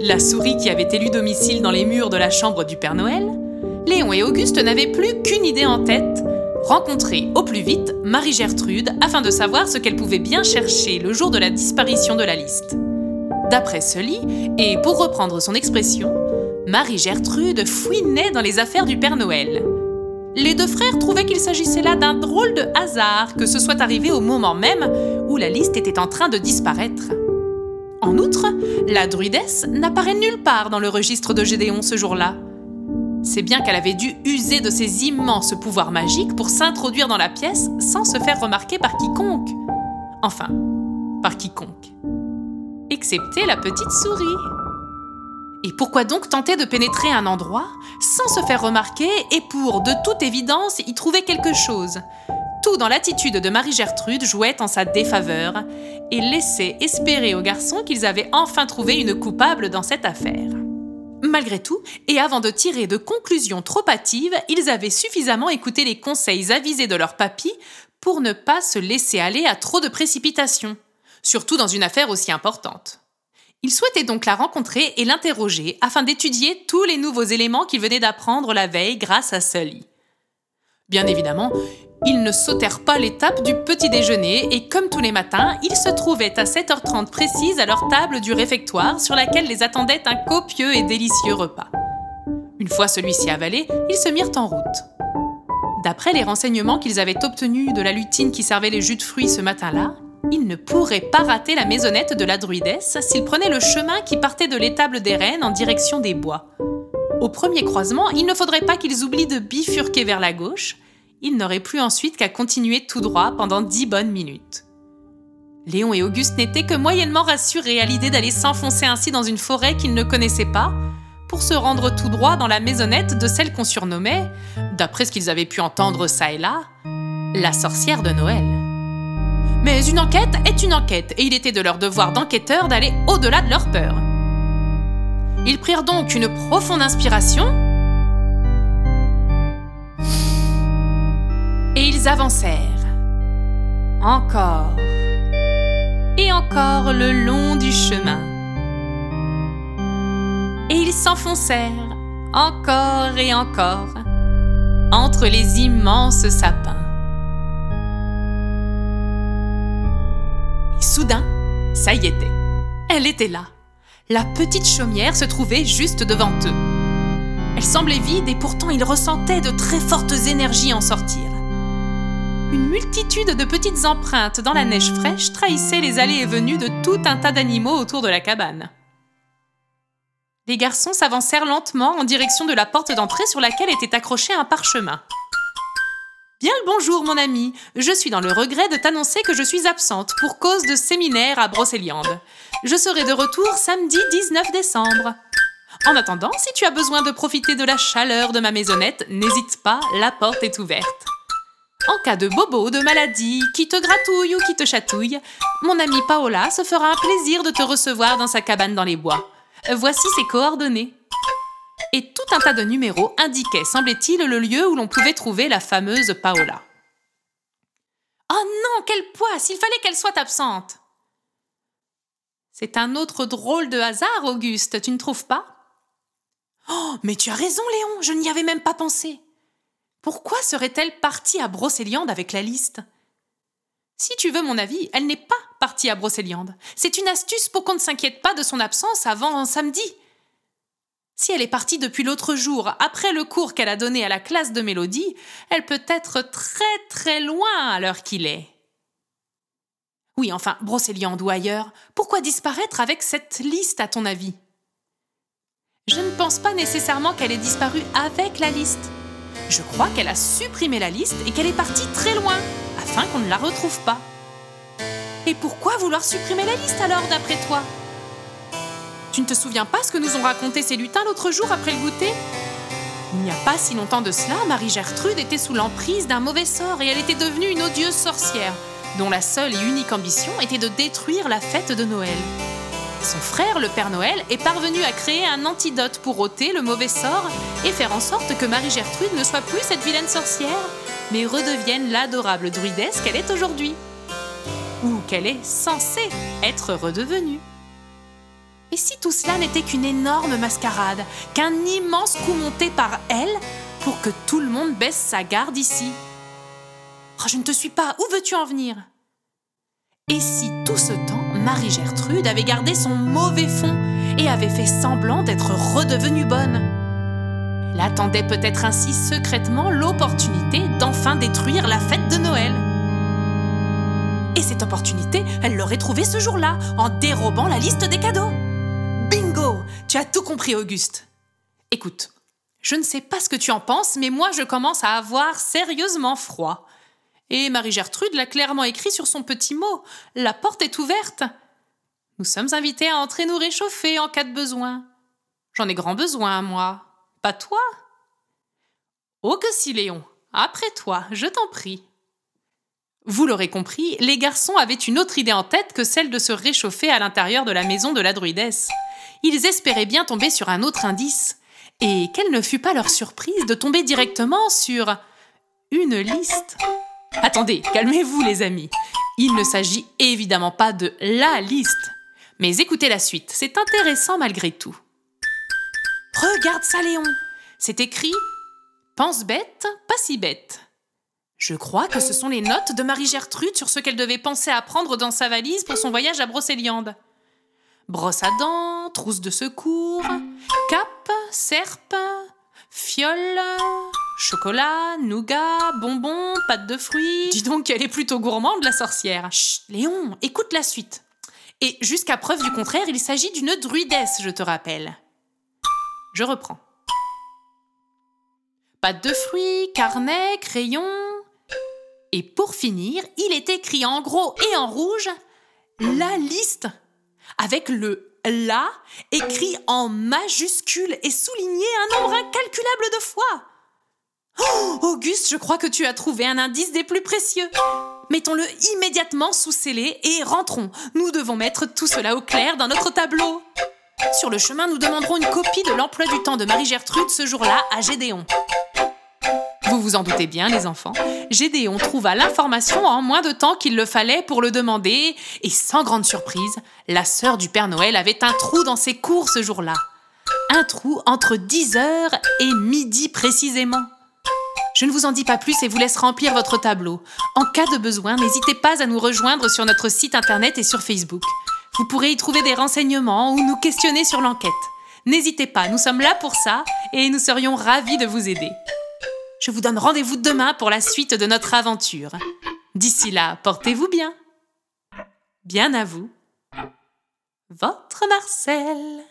la souris qui avait élu domicile dans les murs de la chambre du Père Noël, Léon et Auguste n'avaient plus qu'une idée en tête rencontrer au plus vite Marie-Gertrude afin de savoir ce qu'elle pouvait bien chercher le jour de la disparition de la liste. D'après Sully, et pour reprendre son expression, Marie-Gertrude fouinait dans les affaires du Père Noël. Les deux frères trouvaient qu'il s'agissait là d'un drôle de hasard que ce soit arrivé au moment même où la liste était en train de disparaître. En outre, la druidesse n'apparaît nulle part dans le registre de Gédéon ce jour-là. C'est bien qu'elle avait dû user de ses immenses pouvoirs magiques pour s'introduire dans la pièce sans se faire remarquer par quiconque. Enfin, par quiconque. Excepté la petite souris. Et pourquoi donc tenter de pénétrer un endroit sans se faire remarquer et pour, de toute évidence, y trouver quelque chose? Tout dans l'attitude de Marie-Gertrude jouait en sa défaveur et laissait espérer aux garçons qu'ils avaient enfin trouvé une coupable dans cette affaire. Malgré tout, et avant de tirer de conclusions trop hâtives, ils avaient suffisamment écouté les conseils avisés de leur papy pour ne pas se laisser aller à trop de précipitation, surtout dans une affaire aussi importante. Ils souhaitaient donc la rencontrer et l'interroger afin d'étudier tous les nouveaux éléments qu'ils venaient d'apprendre la veille grâce à Sully. Bien évidemment, ils ne sautèrent pas l'étape du petit déjeuner et comme tous les matins, ils se trouvaient à 7h30 précise à leur table du réfectoire sur laquelle les attendait un copieux et délicieux repas. Une fois celui-ci avalé, ils se mirent en route. D'après les renseignements qu'ils avaient obtenus de la lutine qui servait les jus de fruits ce matin-là, ils ne pourraient pas rater la maisonnette de la druidesse s'ils prenaient le chemin qui partait de l'étable des rennes en direction des bois. Au premier croisement, il ne faudrait pas qu'ils oublient de bifurquer vers la gauche, ils n'auraient plus ensuite qu'à continuer tout droit pendant dix bonnes minutes. Léon et Auguste n'étaient que moyennement rassurés à l'idée d'aller s'enfoncer ainsi dans une forêt qu'ils ne connaissaient pas, pour se rendre tout droit dans la maisonnette de celle qu'on surnommait, d'après ce qu'ils avaient pu entendre ça et là, la sorcière de Noël. Mais une enquête est une enquête, et il était de leur devoir d'enquêteurs d'aller au-delà de leur peur. Ils prirent donc une profonde inspiration et ils avancèrent. Encore et encore le long du chemin. Et ils s'enfoncèrent encore et encore entre les immenses sapins. Et soudain, ça y était. Elle était là. La petite chaumière se trouvait juste devant eux. Elle semblait vide et pourtant ils ressentaient de très fortes énergies en sortir. Une multitude de petites empreintes dans la neige fraîche trahissaient les allées et venues de tout un tas d'animaux autour de la cabane. Les garçons s'avancèrent lentement en direction de la porte d'entrée sur laquelle était accroché un parchemin. Bien le bonjour, mon ami. Je suis dans le regret de t'annoncer que je suis absente pour cause de séminaire à Brocéliande. Je serai de retour samedi 19 décembre. En attendant, si tu as besoin de profiter de la chaleur de ma maisonnette, n'hésite pas, la porte est ouverte. En cas de bobo, de maladie, qui te gratouille ou qui te chatouille, mon amie Paola se fera un plaisir de te recevoir dans sa cabane dans les bois. Voici ses coordonnées. Et tout un tas de numéros indiquaient, semblait-il, le lieu où l'on pouvait trouver la fameuse Paola. Oh non, quelle poisse Il fallait qu'elle soit absente C'est un autre drôle de hasard, Auguste, tu ne trouves pas? Oh, mais tu as raison, Léon, je n'y avais même pas pensé. Pourquoi serait-elle partie à Brocéliande avec la liste? Si tu veux mon avis, elle n'est pas partie à Brocéliande. C'est une astuce pour qu'on ne s'inquiète pas de son absence avant samedi. Si elle est partie depuis l'autre jour, après le cours qu'elle a donné à la classe de mélodie, elle peut être très très loin à l'heure qu'il est. Oui, enfin, ou ailleurs, pourquoi disparaître avec cette liste à ton avis? Je ne pense pas nécessairement qu'elle ait disparu avec la liste. Je crois qu'elle a supprimé la liste et qu'elle est partie très loin, afin qu'on ne la retrouve pas. Et pourquoi vouloir supprimer la liste alors, d'après toi? Tu ne te souviens pas ce que nous ont raconté ces lutins l'autre jour après le goûter? Il n'y a pas si longtemps de cela, Marie-Gertrude était sous l'emprise d'un mauvais sort et elle était devenue une odieuse sorcière, dont la seule et unique ambition était de détruire la fête de Noël. Son frère, le Père Noël, est parvenu à créer un antidote pour ôter le mauvais sort et faire en sorte que Marie-Gertrude ne soit plus cette vilaine sorcière, mais redevienne l'adorable druidesse qu'elle est aujourd'hui. Ou qu'elle est censée être redevenue. Et si tout cela n'était qu'une énorme mascarade, qu'un immense coup monté par elle pour que tout le monde baisse sa garde ici? Oh, Je ne te suis pas, où veux-tu en venir? Et si tout ce temps, Marie-Gertrude avait gardé son mauvais fond et avait fait semblant d'être redevenue bonne? Elle attendait peut-être ainsi secrètement l'opportunité d'enfin détruire la fête de Noël. Et cette opportunité, elle l'aurait trouvée ce jour-là, en dérobant la liste des cadeaux. Tu as tout compris, Auguste. Écoute, je ne sais pas ce que tu en penses, mais moi je commence à avoir sérieusement froid. Et Marie-Gertrude l'a clairement écrit sur son petit mot. La porte est ouverte. Nous sommes invités à entrer nous réchauffer en cas de besoin. J'en ai grand besoin, moi. Pas toi? Oh que si, Léon. Après toi, je t'en prie. Vous l'aurez compris, les garçons avaient une autre idée en tête que celle de se réchauffer à l'intérieur de la maison de la druidesse ils espéraient bien tomber sur un autre indice. Et quelle ne fut pas leur surprise de tomber directement sur une liste. Attendez, calmez-vous les amis. Il ne s'agit évidemment pas de la liste. Mais écoutez la suite, c'est intéressant malgré tout. Regarde ça Léon C'est écrit Pense bête, pas si bête. Je crois que ce sont les notes de Marie-Gertrude sur ce qu'elle devait penser à prendre dans sa valise pour son voyage à Brocéliande brosse à dents, trousse de secours, cap, serpe, fiole, chocolat, nougat, bonbons, pâte de fruits. Dis donc qu'elle est plutôt gourmande, la sorcière. Chut, Léon, écoute la suite. Et jusqu'à preuve du contraire, il s'agit d'une druidesse, je te rappelle. Je reprends. Pâte de fruits, carnet, crayon. Et pour finir, il est écrit en gros et en rouge la liste avec le la écrit en majuscule et souligné un nombre incalculable de fois. Oh, Auguste, je crois que tu as trouvé un indice des plus précieux. Mettons-le immédiatement sous scellé et rentrons. Nous devons mettre tout cela au clair dans notre tableau. Sur le chemin, nous demanderons une copie de l'emploi du temps de Marie-Gertrude ce jour-là à Gédéon. Vous vous en doutez bien, les enfants, Gédéon trouva l'information en moins de temps qu'il le fallait pour le demander, et sans grande surprise, la sœur du Père Noël avait un trou dans ses cours ce jour-là. Un trou entre 10h et midi précisément. Je ne vous en dis pas plus et vous laisse remplir votre tableau. En cas de besoin, n'hésitez pas à nous rejoindre sur notre site internet et sur Facebook. Vous pourrez y trouver des renseignements ou nous questionner sur l'enquête. N'hésitez pas, nous sommes là pour ça et nous serions ravis de vous aider. Je vous donne rendez-vous demain pour la suite de notre aventure. D'ici là, portez-vous bien. Bien à vous. Votre Marcel.